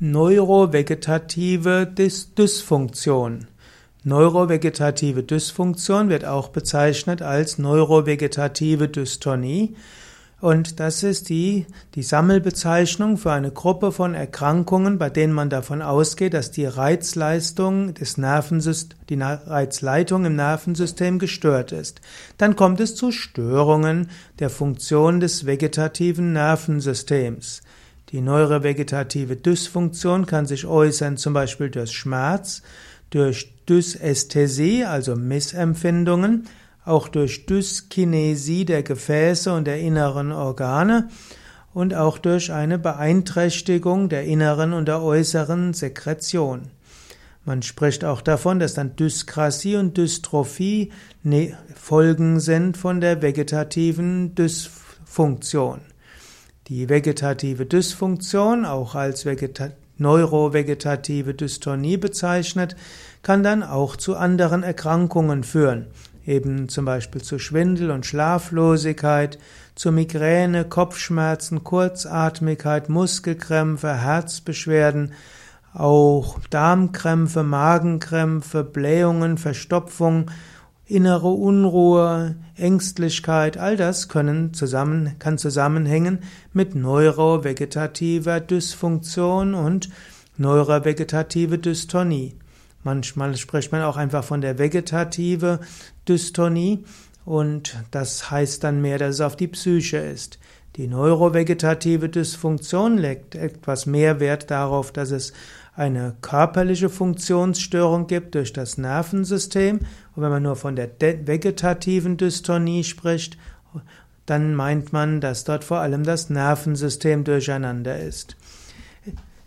Neurovegetative Dys Dysfunktion. Neurovegetative Dysfunktion wird auch bezeichnet als neurovegetative Dystonie und das ist die, die Sammelbezeichnung für eine Gruppe von Erkrankungen, bei denen man davon ausgeht, dass die Reizleistung des Nervensystems, die Reizleitung im Nervensystem gestört ist. Dann kommt es zu Störungen der Funktion des vegetativen Nervensystems. Die neurovegetative Dysfunktion kann sich äußern zum Beispiel durch Schmerz, durch Dysästhesie, also Missempfindungen, auch durch Dyskinesie der Gefäße und der inneren Organe und auch durch eine Beeinträchtigung der inneren und der äußeren Sekretion. Man spricht auch davon, dass dann Dyskrasie und Dystrophie ne, Folgen sind von der vegetativen Dysfunktion. Die vegetative Dysfunktion, auch als Vegeta neurovegetative Dystonie bezeichnet, kann dann auch zu anderen Erkrankungen führen, eben zum Beispiel zu Schwindel und Schlaflosigkeit, zu Migräne, Kopfschmerzen, Kurzatmigkeit, Muskelkrämpfe, Herzbeschwerden, auch Darmkrämpfe, Magenkrämpfe, Blähungen, Verstopfung innere Unruhe, Ängstlichkeit, all das können zusammen, kann zusammenhängen mit neurovegetativer Dysfunktion und neurovegetative Dystonie. Manchmal spricht man auch einfach von der vegetative Dystonie und das heißt dann mehr, dass es auf die Psyche ist. Die neurovegetative Dysfunktion legt etwas mehr Wert darauf, dass es eine körperliche Funktionsstörung gibt durch das Nervensystem. Und wenn man nur von der vegetativen Dystonie spricht, dann meint man, dass dort vor allem das Nervensystem durcheinander ist.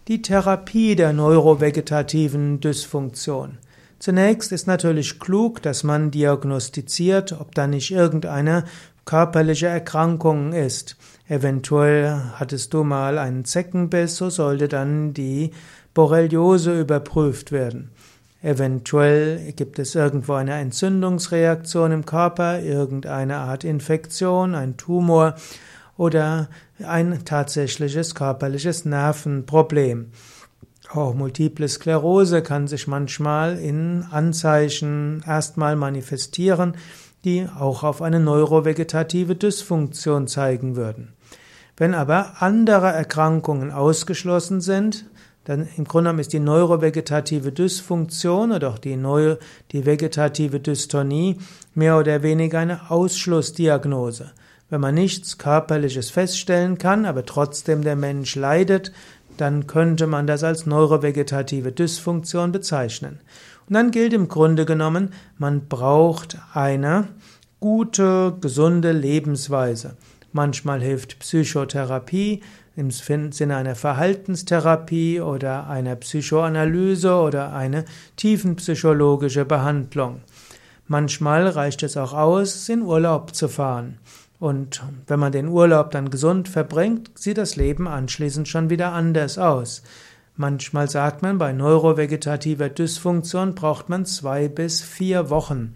Die Therapie der neurovegetativen Dysfunktion. Zunächst ist natürlich klug, dass man diagnostiziert, ob da nicht irgendeine körperliche Erkrankung ist. Eventuell hattest du mal einen Zeckenbiss, so sollte dann die Borreliose überprüft werden. Eventuell gibt es irgendwo eine Entzündungsreaktion im Körper, irgendeine Art Infektion, ein Tumor oder ein tatsächliches körperliches Nervenproblem. Auch multiple Sklerose kann sich manchmal in Anzeichen erstmal manifestieren, die auch auf eine neurovegetative Dysfunktion zeigen würden. Wenn aber andere Erkrankungen ausgeschlossen sind, dann im Grunde genommen ist die neurovegetative Dysfunktion oder auch die, neue, die vegetative Dystonie mehr oder weniger eine Ausschlussdiagnose. Wenn man nichts Körperliches feststellen kann, aber trotzdem der Mensch leidet, dann könnte man das als neurovegetative Dysfunktion bezeichnen. Und dann gilt im Grunde genommen, man braucht eine gute, gesunde Lebensweise. Manchmal hilft Psychotherapie, im Sinne einer Verhaltenstherapie oder einer Psychoanalyse oder eine tiefenpsychologische Behandlung. Manchmal reicht es auch aus, in Urlaub zu fahren. Und wenn man den Urlaub dann gesund verbringt, sieht das Leben anschließend schon wieder anders aus. Manchmal sagt man, bei neurovegetativer Dysfunktion braucht man zwei bis vier Wochen.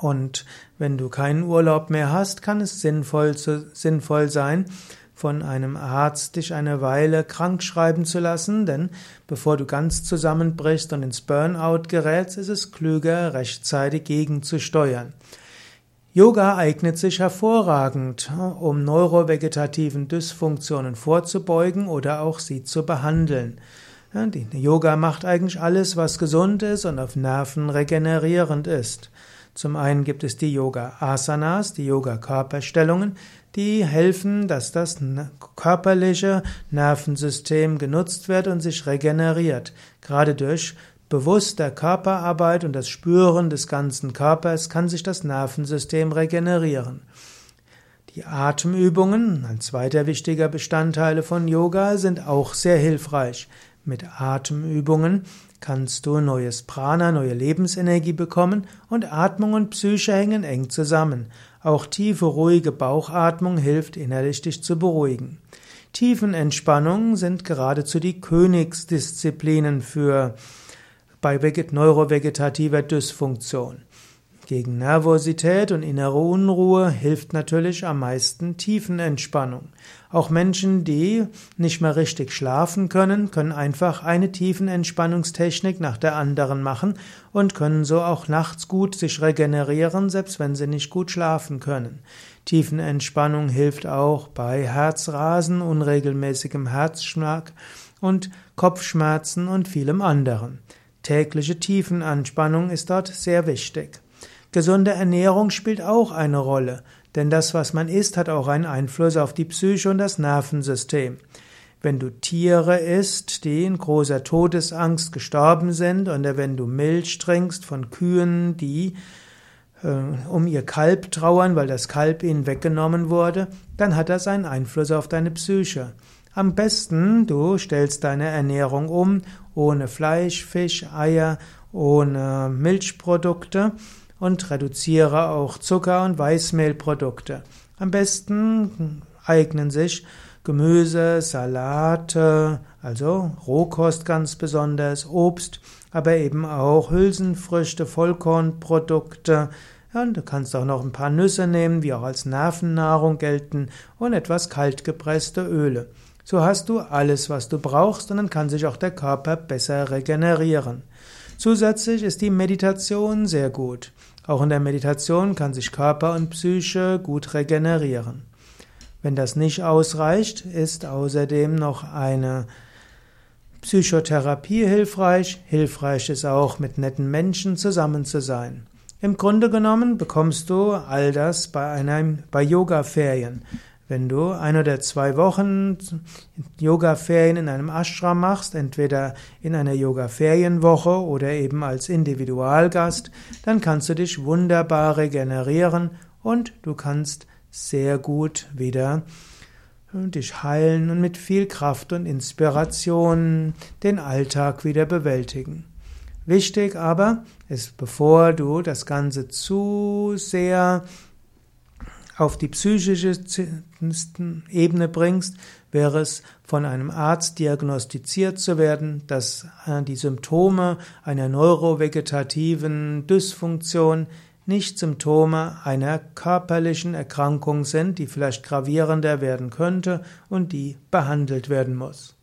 Und wenn du keinen Urlaub mehr hast, kann es sinnvoll, sinnvoll sein, von einem Arzt dich eine Weile krank schreiben zu lassen, denn bevor du ganz zusammenbrichst und ins Burnout gerätst, ist es klüger, rechtzeitig gegenzusteuern. Yoga eignet sich hervorragend, um neurovegetativen Dysfunktionen vorzubeugen oder auch sie zu behandeln. Die Yoga macht eigentlich alles, was gesund ist und auf Nerven regenerierend ist. Zum einen gibt es die Yoga Asanas, die Yoga Körperstellungen, die helfen, dass das körperliche Nervensystem genutzt wird und sich regeneriert. Gerade durch bewusster Körperarbeit und das Spüren des ganzen Körpers kann sich das Nervensystem regenerieren. Die Atemübungen, ein zweiter wichtiger Bestandteil von Yoga, sind auch sehr hilfreich. Mit Atemübungen kannst du neues Prana, neue Lebensenergie bekommen und Atmung und Psyche hängen eng zusammen. Auch tiefe, ruhige Bauchatmung hilft innerlich dich zu beruhigen. Tiefenentspannungen sind geradezu die Königsdisziplinen für bei neurovegetativer Dysfunktion. Gegen Nervosität und innere Unruhe hilft natürlich am meisten Tiefenentspannung. Auch Menschen, die nicht mehr richtig schlafen können, können einfach eine Tiefenentspannungstechnik nach der anderen machen und können so auch nachts gut sich regenerieren, selbst wenn sie nicht gut schlafen können. Tiefenentspannung hilft auch bei Herzrasen, unregelmäßigem Herzschlag und Kopfschmerzen und vielem anderen. Tägliche Tiefenentspannung ist dort sehr wichtig. Gesunde Ernährung spielt auch eine Rolle, denn das, was man isst, hat auch einen Einfluss auf die Psyche und das Nervensystem. Wenn du Tiere isst, die in großer Todesangst gestorben sind, oder wenn du Milch trinkst von Kühen, die äh, um ihr Kalb trauern, weil das Kalb ihnen weggenommen wurde, dann hat das einen Einfluss auf deine Psyche. Am besten, du stellst deine Ernährung um, ohne Fleisch, Fisch, Eier, ohne Milchprodukte und reduziere auch Zucker- und Weißmehlprodukte. Am besten eignen sich Gemüse, Salate, also Rohkost ganz besonders, Obst, aber eben auch Hülsenfrüchte, Vollkornprodukte. Ja, und du kannst auch noch ein paar Nüsse nehmen, die auch als Nervennahrung gelten, und etwas kaltgepresste Öle. So hast du alles, was du brauchst, und dann kann sich auch der Körper besser regenerieren. Zusätzlich ist die Meditation sehr gut. Auch in der Meditation kann sich Körper und Psyche gut regenerieren. Wenn das nicht ausreicht, ist außerdem noch eine Psychotherapie hilfreich. Hilfreich ist auch, mit netten Menschen zusammen zu sein. Im Grunde genommen bekommst du all das bei einem, bei Yoga-Ferien. Wenn du ein oder zwei Wochen Yoga-Ferien in einem Ashram machst, entweder in einer Yoga-Ferienwoche oder eben als Individualgast, dann kannst du dich wunderbar regenerieren und du kannst sehr gut wieder dich heilen und mit viel Kraft und Inspiration den Alltag wieder bewältigen. Wichtig aber ist, bevor du das Ganze zu sehr auf die psychische Ebene bringst, wäre es von einem Arzt diagnostiziert zu werden, dass äh, die Symptome einer neurovegetativen Dysfunktion nicht Symptome einer körperlichen Erkrankung sind, die vielleicht gravierender werden könnte und die behandelt werden muss.